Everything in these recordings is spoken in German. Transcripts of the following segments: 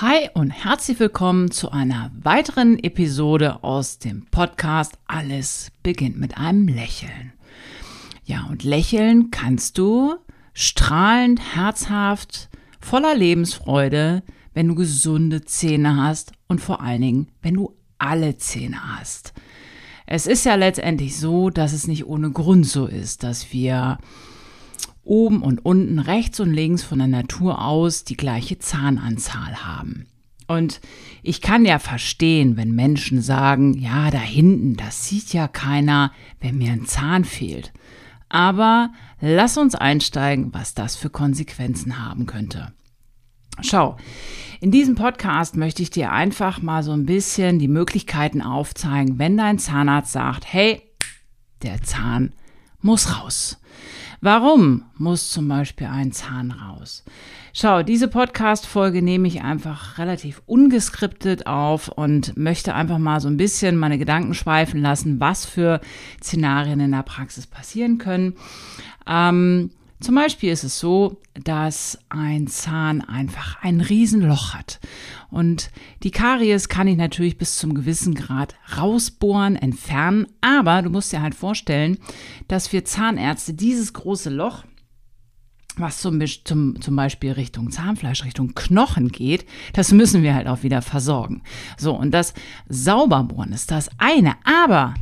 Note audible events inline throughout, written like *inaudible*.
Hi und herzlich willkommen zu einer weiteren Episode aus dem Podcast Alles beginnt mit einem Lächeln. Ja, und lächeln kannst du strahlend, herzhaft, voller Lebensfreude, wenn du gesunde Zähne hast und vor allen Dingen, wenn du alle Zähne hast. Es ist ja letztendlich so, dass es nicht ohne Grund so ist, dass wir oben und unten, rechts und links von der Natur aus die gleiche Zahnanzahl haben. Und ich kann ja verstehen, wenn Menschen sagen, ja, da hinten, das sieht ja keiner, wenn mir ein Zahn fehlt. Aber lass uns einsteigen, was das für Konsequenzen haben könnte. Schau, in diesem Podcast möchte ich dir einfach mal so ein bisschen die Möglichkeiten aufzeigen, wenn dein Zahnarzt sagt, hey, der Zahn muss raus. Warum muss zum Beispiel ein Zahn raus? Schau, diese Podcast-Folge nehme ich einfach relativ ungeskriptet auf und möchte einfach mal so ein bisschen meine Gedanken schweifen lassen, was für Szenarien in der Praxis passieren können. Ähm, zum Beispiel ist es so, dass ein Zahn einfach ein Riesenloch hat. Und die Karies kann ich natürlich bis zum gewissen Grad rausbohren, entfernen. Aber du musst dir halt vorstellen, dass wir Zahnärzte dieses große Loch was zum, zum, zum Beispiel Richtung Zahnfleisch, Richtung Knochen geht, das müssen wir halt auch wieder versorgen. So, und das Sauberbohren ist das eine. Aber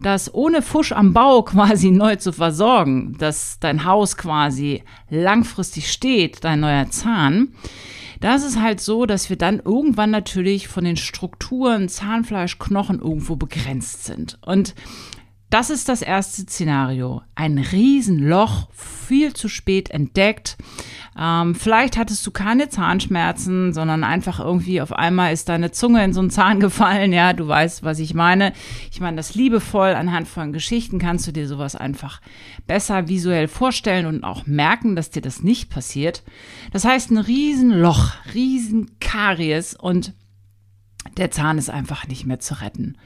das ohne Fusch am Bau *laughs* quasi neu zu versorgen, dass dein Haus quasi langfristig steht, dein neuer Zahn, das ist halt so, dass wir dann irgendwann natürlich von den Strukturen Zahnfleisch, Knochen irgendwo begrenzt sind. Und das ist das erste Szenario. Ein Riesenloch, viel zu spät entdeckt. Ähm, vielleicht hattest du keine Zahnschmerzen, sondern einfach irgendwie auf einmal ist deine Zunge in so einen Zahn *laughs* gefallen. Ja, du weißt, was ich meine. Ich meine das liebevoll anhand von Geschichten kannst du dir sowas einfach besser visuell vorstellen und auch merken, dass dir das nicht passiert. Das heißt, ein Riesenloch, Riesenkaries und der Zahn ist einfach nicht mehr zu retten.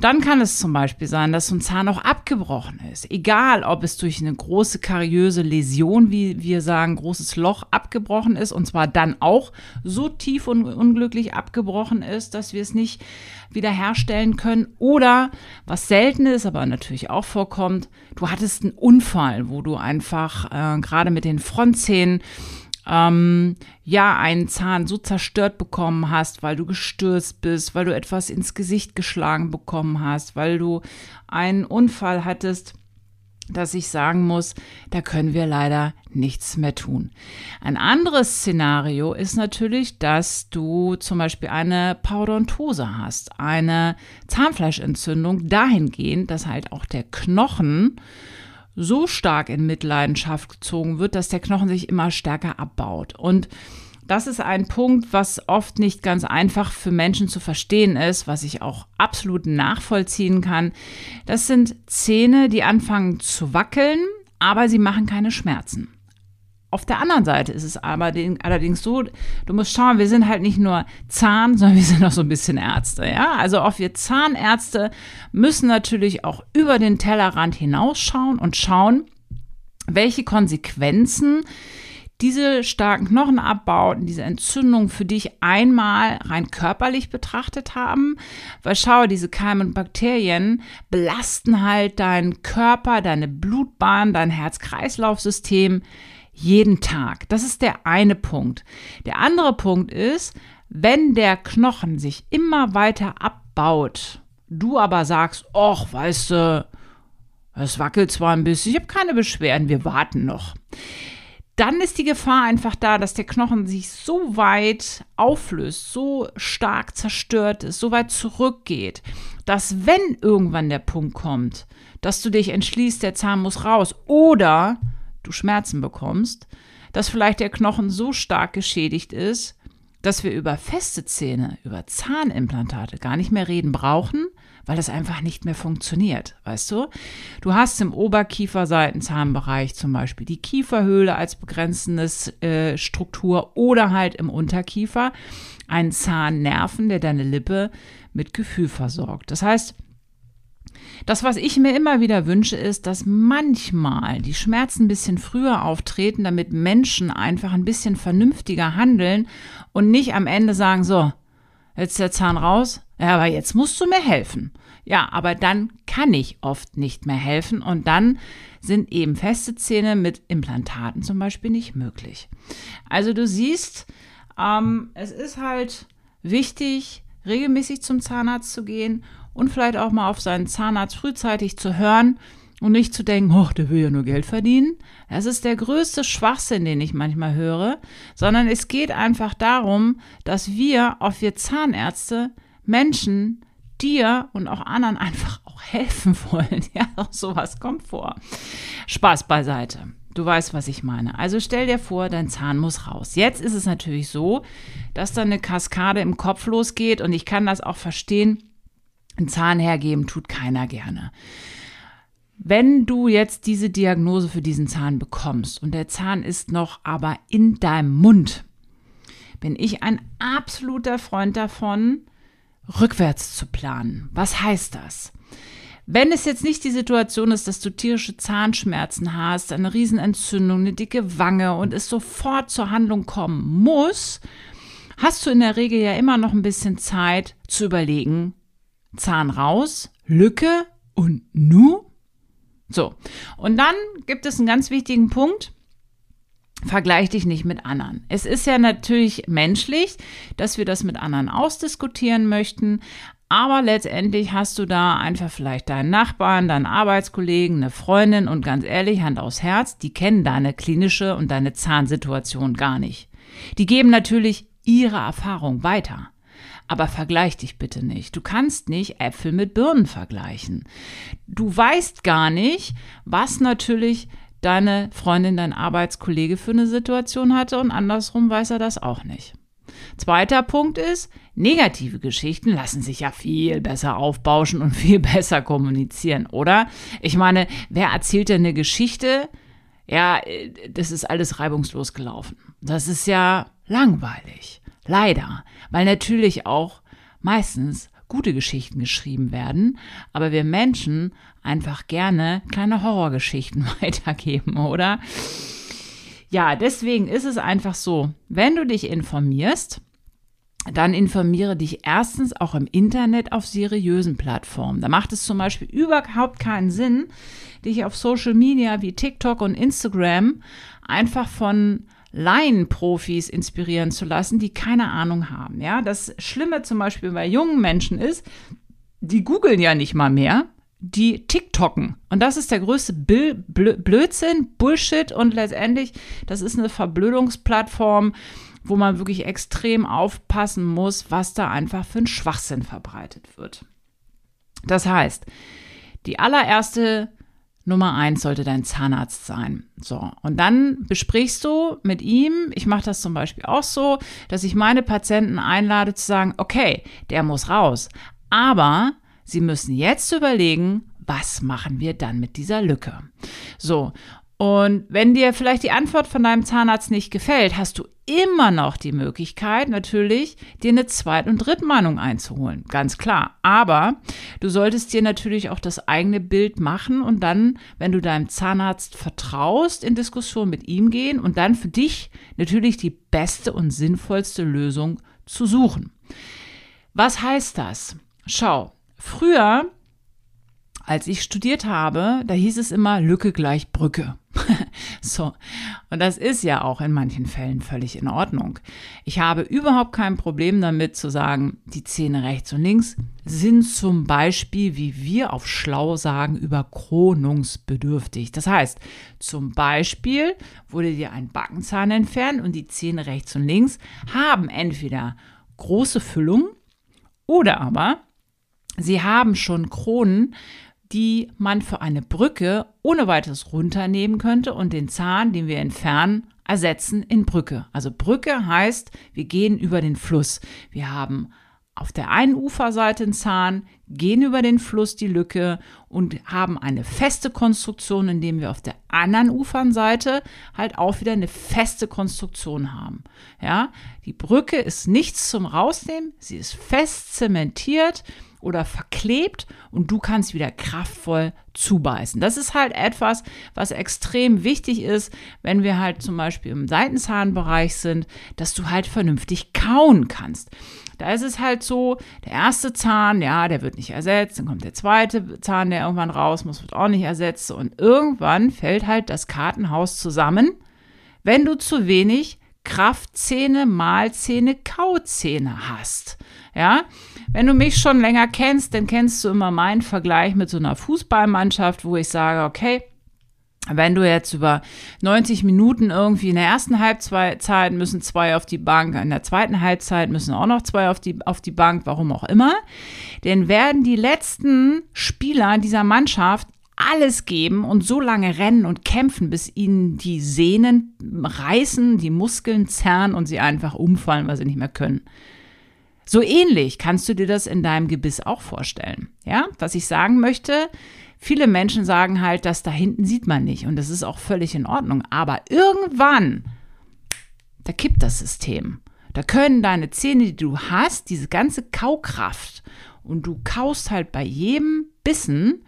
Dann kann es zum Beispiel sein, dass so ein Zahn auch abgebrochen ist. Egal, ob es durch eine große kariöse Läsion, wie wir sagen, großes Loch abgebrochen ist und zwar dann auch so tief und unglücklich abgebrochen ist, dass wir es nicht wiederherstellen können. Oder, was selten ist, aber natürlich auch vorkommt, du hattest einen Unfall, wo du einfach äh, gerade mit den Frontzähnen ähm, ja, einen Zahn so zerstört bekommen hast, weil du gestürzt bist, weil du etwas ins Gesicht geschlagen bekommen hast, weil du einen Unfall hattest, dass ich sagen muss, da können wir leider nichts mehr tun. Ein anderes Szenario ist natürlich, dass du zum Beispiel eine Parodontose hast, eine Zahnfleischentzündung dahingehend, dass halt auch der Knochen so stark in Mitleidenschaft gezogen wird, dass der Knochen sich immer stärker abbaut. Und das ist ein Punkt, was oft nicht ganz einfach für Menschen zu verstehen ist, was ich auch absolut nachvollziehen kann. Das sind Zähne, die anfangen zu wackeln, aber sie machen keine Schmerzen. Auf der anderen Seite ist es aber den, allerdings so, du musst schauen, wir sind halt nicht nur Zahn, *laughs* sondern wir sind auch so ein bisschen Ärzte, ja. Also auch wir Zahnärzte müssen natürlich auch über den Tellerrand hinausschauen und schauen, welche Konsequenzen diese starken Knochenabbauten, diese Entzündungen für dich einmal rein körperlich betrachtet haben. Weil schau, diese Keime und Bakterien belasten halt deinen Körper, deine Blutbahn, dein Herz-Kreislauf-System jeden Tag. Das ist der eine Punkt. Der andere Punkt ist, wenn der Knochen sich immer weiter abbaut, du aber sagst, ach, weißt du, es wackelt zwar ein bisschen, ich habe keine Beschwerden, wir warten noch. Dann ist die Gefahr einfach da, dass der Knochen sich so weit auflöst, so stark zerstört ist, so weit zurückgeht, dass wenn irgendwann der Punkt kommt, dass du dich entschließt, der Zahn muss raus oder du Schmerzen bekommst, dass vielleicht der Knochen so stark geschädigt ist, dass wir über feste Zähne, über Zahnimplantate gar nicht mehr reden brauchen, weil das einfach nicht mehr funktioniert, weißt du? Du hast im Oberkieferseitenzahnbereich zum Beispiel die Kieferhöhle als begrenzendes äh, Struktur oder halt im Unterkiefer einen Zahnnerven, der deine Lippe mit Gefühl versorgt. Das heißt, Das, was ich mir immer wieder wünsche, ist, dass manchmal die Schmerzen ein bisschen früher auftreten, damit Menschen einfach ein bisschen vernünftiger handeln und nicht am Ende sagen, so, jetzt der Zahn raus, ja, aber jetzt musst du mir helfen. Ja, aber dann kann ich oft nicht mehr helfen und dann sind eben feste Zähne mit Implantaten zum Beispiel nicht möglich. Also du siehst, ähm, es ist halt wichtig, regelmäßig zum Zahnarzt zu gehen und vielleicht auch mal auf seinen Zahnarzt frühzeitig zu hören und nicht zu denken, oh, der will ja nur Geld verdienen. Das ist der größte Schwachsinn, den ich manchmal höre, sondern es geht einfach darum, dass wir, auch wir Zahnärzte, Menschen, dir und auch anderen *laughs* einfach auch helfen wollen. Ja, auch sowas kommt vor. Spaß beiseite. Du weißt, was ich meine. Also stell dir vor, dein Zahn muss raus. Jetzt ist es natürlich so, dass da eine Kaskade im Kopf losgeht und ich kann das auch verstehen. Ein Zahn hergeben tut keiner gerne. Wenn du jetzt diese Diagnose für diesen Zahn bekommst und der Zahn ist noch aber in deinem Mund, bin ich ein absoluter Freund davon, rückwärts zu planen. Was heißt das? Wenn es jetzt nicht die Situation ist, dass du tierische Zahnschmerzen hast, eine Riesenentzündung, eine dicke Wange und es sofort zur Handlung kommen muss, hast du in der Regel ja immer noch ein bisschen Zeit zu überlegen, Zahn raus, Lücke und nu? So. Und dann gibt es einen ganz wichtigen Punkt. Vergleich dich nicht mit anderen. Es ist ja natürlich menschlich, dass wir das mit anderen ausdiskutieren möchten, aber letztendlich hast du da einfach vielleicht deinen Nachbarn, deinen Arbeitskollegen, eine Freundin und ganz ehrlich, Hand aufs Herz, die kennen deine klinische und deine Zahnsituation gar nicht. Die geben natürlich ihre Erfahrung weiter. Aber vergleich dich bitte nicht. Du kannst nicht Äpfel mit Birnen vergleichen. Du weißt gar nicht, was natürlich deine Freundin, dein Arbeitskollege für eine Situation hatte und andersrum weiß er das auch nicht. Zweiter Punkt ist, negative Geschichten lassen sich ja viel besser aufbauschen und *laughs* viel besser kommunizieren, oder? Ich meine, wer erzählt denn eine Geschichte? Ja, das ist alles reibungslos gelaufen. Das ist ja langweilig. Leider. Weil natürlich auch meistens gute Geschichten geschrieben werden, aber wir Menschen einfach gerne kleine Horrorgeschichten *laughs* weitergeben, oder? Ja, deswegen ist es einfach so, wenn du dich informierst, dann informiere dich erstens auch im Internet auf seriösen Plattformen. Da macht es zum Beispiel überhaupt keinen Sinn, dich auf Social Media wie TikTok und Instagram einfach von Laienprofis inspirieren zu lassen, die keine Ahnung haben. Ja, das Schlimme zum Beispiel bei jungen Menschen ist, die googeln ja nicht mal mehr, die TikToken. Und das ist der größte Blödsinn, Bullshit und letztendlich, das ist eine Verblödungsplattform, wo man wirklich extrem aufpassen muss, was da einfach für ein Schwachsinn verbreitet wird. Das heißt, die allererste Nummer eins sollte dein Zahnarzt sein. So. Und dann besprichst du mit ihm, ich mache das zum Beispiel auch so, dass ich meine Patienten einlade zu sagen, okay, der muss raus. Aber Sie müssen jetzt überlegen, was machen wir dann mit dieser Lücke? So. Und wenn dir vielleicht die Antwort von deinem Zahnarzt nicht gefällt, hast du immer noch die Möglichkeit, natürlich, dir eine Zweit- und Drittmeinung einzuholen. Ganz klar. Aber du solltest dir natürlich auch das eigene Bild machen und dann, wenn du deinem Zahnarzt vertraust, in Diskussion mit ihm gehen und dann für dich natürlich die beste und sinnvollste Lösung zu suchen. Was heißt das? Schau, früher als ich studiert habe, da hieß es immer Lücke gleich Brücke. *laughs* so. Und das ist ja auch in manchen Fällen völlig in Ordnung. Ich habe überhaupt kein Problem damit zu sagen, die Zähne rechts und links sind zum Beispiel, wie wir auf schlau sagen, überkronungsbedürftig. Das heißt, zum Beispiel wurde dir ein Backenzahn entfernt und die Zähne rechts und links haben entweder große Füllung oder aber sie haben schon Kronen, die man für eine Brücke ohne weiteres runternehmen könnte und den Zahn, den wir entfernen, ersetzen in Brücke. Also Brücke heißt, wir gehen über den Fluss. Wir haben auf der einen Uferseite einen Zahn, gehen über den Fluss die Lücke und haben eine feste Konstruktion, indem wir auf der anderen Ufernseite halt auch wieder eine feste Konstruktion haben. Ja, die Brücke ist nichts zum Rausnehmen, sie ist fest zementiert oder verklebt und du kannst wieder kraftvoll zubeißen. Das ist halt etwas, was extrem wichtig ist, wenn wir halt zum Beispiel im Seitenzahnbereich sind, dass du halt vernünftig kauen kannst. Da ist es halt so, der erste Zahn, ja, der wird nicht ersetzt, dann kommt der zweite Zahn, der irgendwann raus muss, wird auch nicht ersetzt und irgendwann fällt halt das Kartenhaus zusammen, wenn du zu wenig Kraftzähne, Mahlzähne, Kauzähne hast. Ja, wenn du mich schon länger kennst, dann kennst du immer meinen Vergleich mit so einer Fußballmannschaft, wo ich sage, okay, wenn du jetzt über 90 Minuten irgendwie in der ersten Halbzeit müssen zwei auf die Bank, in der zweiten Halbzeit müssen auch noch zwei auf die, auf die Bank, warum auch immer, dann werden die letzten Spieler dieser Mannschaft alles geben und so lange rennen und kämpfen, bis ihnen die Sehnen reißen, die Muskeln zerren und sie einfach umfallen, weil sie nicht mehr können. So ähnlich kannst du dir das in deinem Gebiss auch vorstellen. Ja, was ich sagen möchte, viele Menschen sagen halt, das da hinten sieht man nicht und das ist auch völlig in Ordnung. Aber irgendwann, da kippt das System. Da können deine Zähne, die du hast, diese ganze Kaukraft und du kaust halt bei jedem Bissen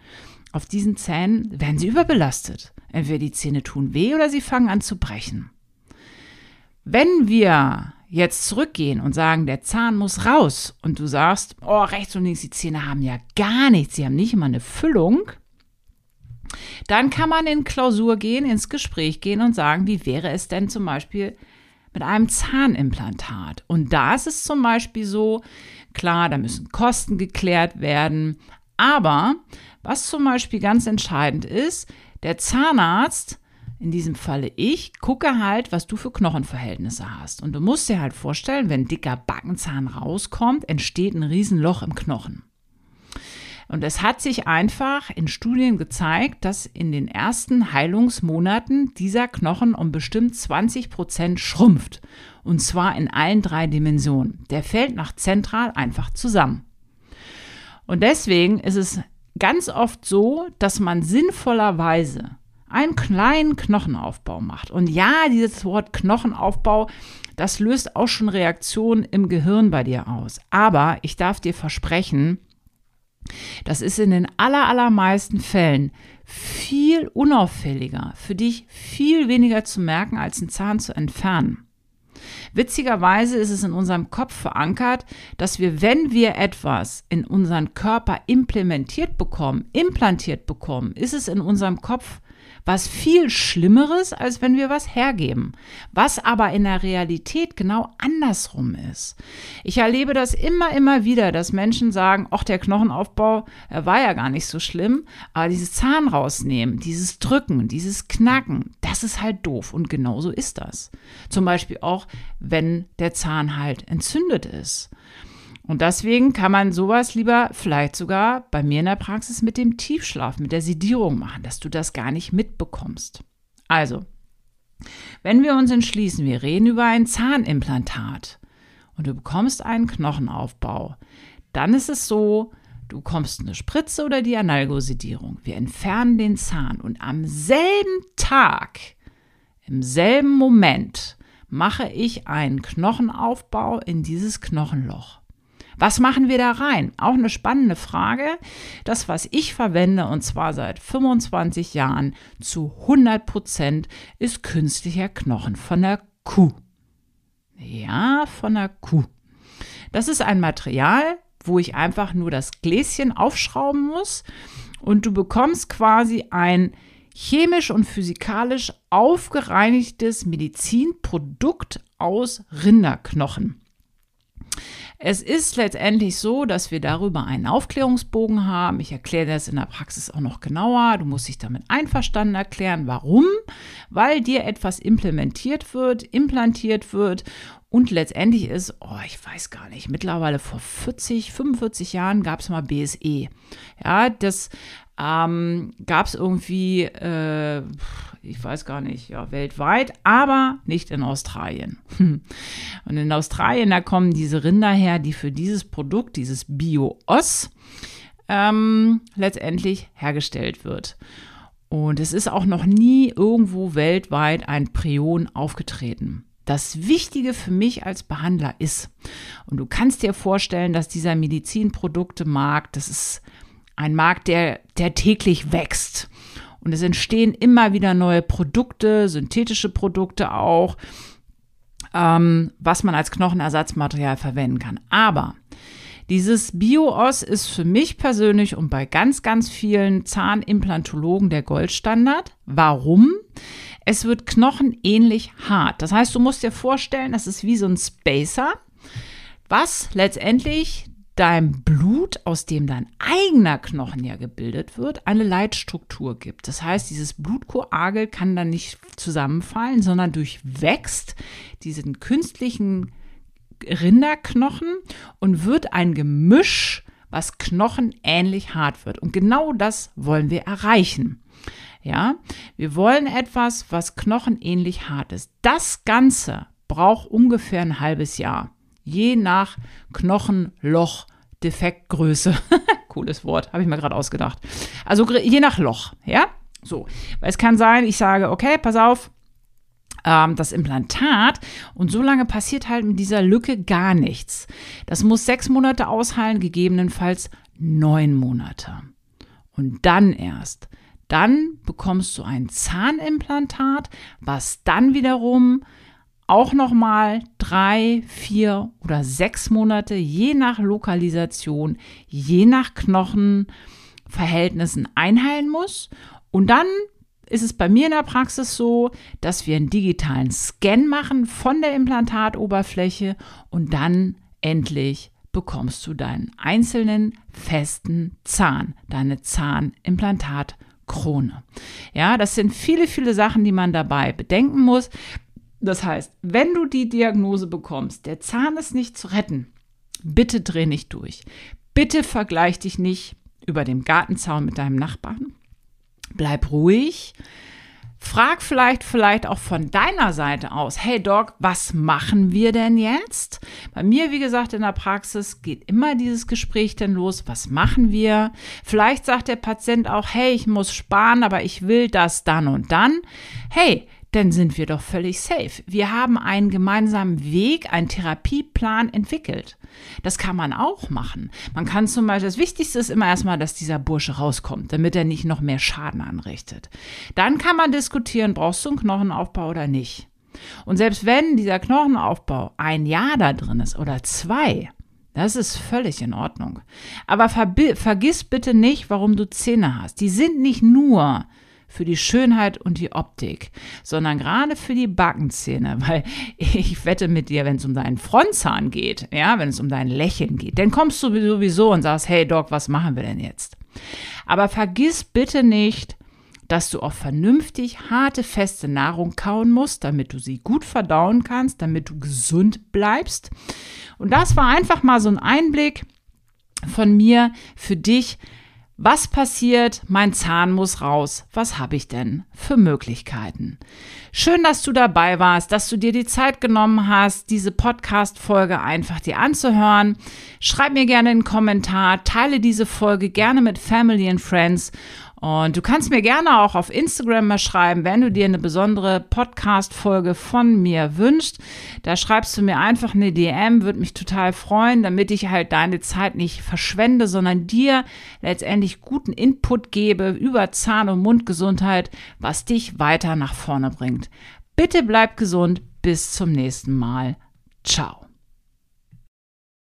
auf diesen Zähnen, werden sie überbelastet. Entweder die Zähne tun weh oder sie fangen an zu brechen. Wenn wir jetzt zurückgehen und sagen, der Zahn muss raus. Und du sagst, oh, rechts und links, die Zähne haben ja gar nichts, sie haben nicht immer eine Füllung, dann kann man in Klausur gehen, ins Gespräch gehen und sagen, wie wäre es denn zum Beispiel mit einem Zahnimplantat? Und da ist es zum Beispiel so, klar, da müssen Kosten geklärt werden, aber was zum Beispiel ganz entscheidend ist, der Zahnarzt in diesem Falle ich, gucke halt, was du für Knochenverhältnisse hast. Und du musst dir halt vorstellen, wenn dicker Backenzahn rauskommt, entsteht ein Riesenloch im Knochen. Und es hat sich einfach in Studien gezeigt, dass in den ersten Heilungsmonaten dieser Knochen um bestimmt 20 Prozent schrumpft. Und zwar in allen drei Dimensionen. Der fällt nach zentral einfach zusammen. Und deswegen ist es ganz oft so, dass man sinnvollerweise einen kleinen Knochenaufbau macht. Und ja, dieses Wort Knochenaufbau, das löst auch schon Reaktionen im Gehirn bei dir aus. Aber ich darf dir versprechen, das ist in den allermeisten Fällen viel unauffälliger, für dich viel weniger zu merken, als einen Zahn zu entfernen. Witzigerweise ist es in unserem Kopf verankert, dass wir, wenn wir etwas in unseren Körper implementiert bekommen, implantiert bekommen, ist es in unserem Kopf was viel Schlimmeres, als wenn wir was hergeben, was aber in der Realität genau andersrum ist. Ich erlebe das immer, immer wieder, dass Menschen sagen, ach, der Knochenaufbau war ja gar nicht so schlimm, aber dieses Zahn rausnehmen, dieses Drücken, dieses Knacken, das ist halt doof und genauso ist das. Zum Beispiel auch, wenn der Zahn halt entzündet ist. Und deswegen kann man sowas lieber vielleicht sogar bei mir in der Praxis mit dem Tiefschlaf, mit der Sedierung machen, dass du das gar nicht mitbekommst. Also, wenn wir uns entschließen, wir reden über ein Zahnimplantat und du bekommst einen Knochenaufbau, dann ist es so, du bekommst eine Spritze oder die Analgosedierung. Wir entfernen den Zahn und am selben Tag, im selben Moment, mache ich einen Knochenaufbau in dieses Knochenloch. Was machen wir da rein? Auch eine spannende Frage. Das, was ich verwende, und zwar seit 25 Jahren zu 100 Prozent, ist künstlicher Knochen von der Kuh. Ja, von der Kuh. Das ist ein Material, wo ich einfach nur das Gläschen aufschrauben muss und du bekommst quasi ein chemisch und physikalisch aufgereinigtes Medizinprodukt aus Rinderknochen. Es ist letztendlich so, dass wir darüber einen Aufklärungsbogen haben. Ich erkläre das in der Praxis auch noch genauer. Du musst dich damit einverstanden erklären. Warum? Weil dir etwas implementiert wird, implantiert wird und letztendlich ist, oh, ich weiß gar nicht, mittlerweile vor 40, 45 Jahren gab es mal BSE. Ja, das ähm, gab es irgendwie, äh, ich weiß gar nicht, ja, weltweit, aber nicht in Australien. *laughs* Und in Australien, da kommen diese Rinder her, die für dieses Produkt, dieses Bio-Oss, ähm, letztendlich hergestellt wird. Und es ist auch noch nie irgendwo weltweit ein Prion aufgetreten. das Wichtige für mich als Behandler ist. Und du kannst dir vorstellen, dass dieser Medizinproduktemarkt, das ist ein Markt, der, der täglich wächst. Und es entstehen immer wieder neue Produkte, synthetische Produkte auch, ähm, was man als Knochenersatzmaterial verwenden kann. Aber dieses BioOS ist für mich persönlich und bei ganz, ganz vielen Zahnimplantologen der Goldstandard. Warum? Es wird knochenähnlich hart. Das heißt, du musst dir vorstellen, das ist wie so ein Spacer, was letztendlich deinem Blut, aus dem dein eigener Knochen ja gebildet wird, eine Leitstruktur gibt. Das heißt, dieses Blutkoagel kann dann nicht zusammenfallen, sondern durchwächst diesen künstlichen Rinderknochen und wird ein Gemisch, was knochenähnlich hart wird. Und genau das wollen wir erreichen. Ja, wir wollen etwas, was knochenähnlich hart ist. Das Ganze braucht ungefähr ein halbes Jahr je nach Knochenloch. Defektgröße. *laughs* Cooles Wort, habe ich mir gerade ausgedacht. Also je nach Loch, ja? So. Weil es kann sein, ich sage, okay, pass auf, ähm, das Implantat und so lange passiert halt mit dieser Lücke gar nichts. Das muss sechs Monate ausheilen, gegebenenfalls neun Monate. Und dann erst, dann bekommst du ein Zahnimplantat, was dann wiederum auch nochmal drei, vier oder sechs Monate, je nach Lokalisation, je nach Knochenverhältnissen einheilen muss. Und dann ist es bei mir in der Praxis so, dass wir einen digitalen Scan machen von der Implantatoberfläche und dann endlich bekommst du deinen einzelnen festen Zahn, deine Zahnimplantatkrone. Ja, das sind viele, viele Sachen, die man dabei bedenken muss. Das heißt, wenn du die Diagnose bekommst, der Zahn ist nicht zu retten, bitte dreh nicht durch. Bitte vergleich dich nicht über dem Gartenzaun mit deinem Nachbarn. Bleib ruhig. Frag vielleicht, vielleicht auch von deiner Seite aus, hey Doc, was machen wir denn jetzt? Bei mir, wie gesagt, in der Praxis geht immer dieses Gespräch denn los, was machen wir? Vielleicht sagt der Patient auch, hey, ich muss sparen, aber ich will das dann und dann. Hey, dann sind wir doch völlig safe. Wir haben einen gemeinsamen Weg, einen Therapieplan entwickelt. Das kann man auch machen. Man kann zum Beispiel, das Wichtigste ist immer erstmal, dass dieser Bursche rauskommt, damit er nicht noch mehr Schaden anrichtet. Dann kann man diskutieren, brauchst du einen Knochenaufbau oder nicht. Und selbst wenn dieser Knochenaufbau ein Jahr da drin ist oder zwei, das ist völlig in Ordnung. Aber vergiss bitte nicht, warum du Zähne hast. Die sind nicht nur für die Schönheit und die Optik, sondern gerade für die Backenzähne, *laughs* weil ich wette mit dir, wenn es um deinen Frontzahn geht, ja, wenn es um dein Lächeln geht, dann kommst du sowieso und sagst, hey Doc, was machen wir denn jetzt? Aber vergiss bitte nicht, dass du auch vernünftig harte, feste Nahrung kauen musst, damit du sie gut verdauen kannst, damit du gesund bleibst. Und das war einfach mal so ein Einblick von mir für dich, was passiert? Mein Zahn muss raus. Was habe ich denn für Möglichkeiten? Schön, dass du dabei warst, dass du dir die Zeit genommen hast, diese Podcast-Folge einfach dir anzuhören. Schreib mir gerne einen Kommentar, teile diese Folge gerne mit Family and Friends und du kannst mir gerne auch auf Instagram mal schreiben, wenn du dir eine besondere Podcast-Folge von mir wünschst. Da schreibst du mir einfach eine DM, würde mich total freuen, damit ich halt deine Zeit nicht verschwende, sondern dir letztendlich guten Input gebe über Zahn- und Mundgesundheit, was dich weiter nach vorne bringt. Bitte bleib gesund. Bis zum nächsten Mal. Ciao.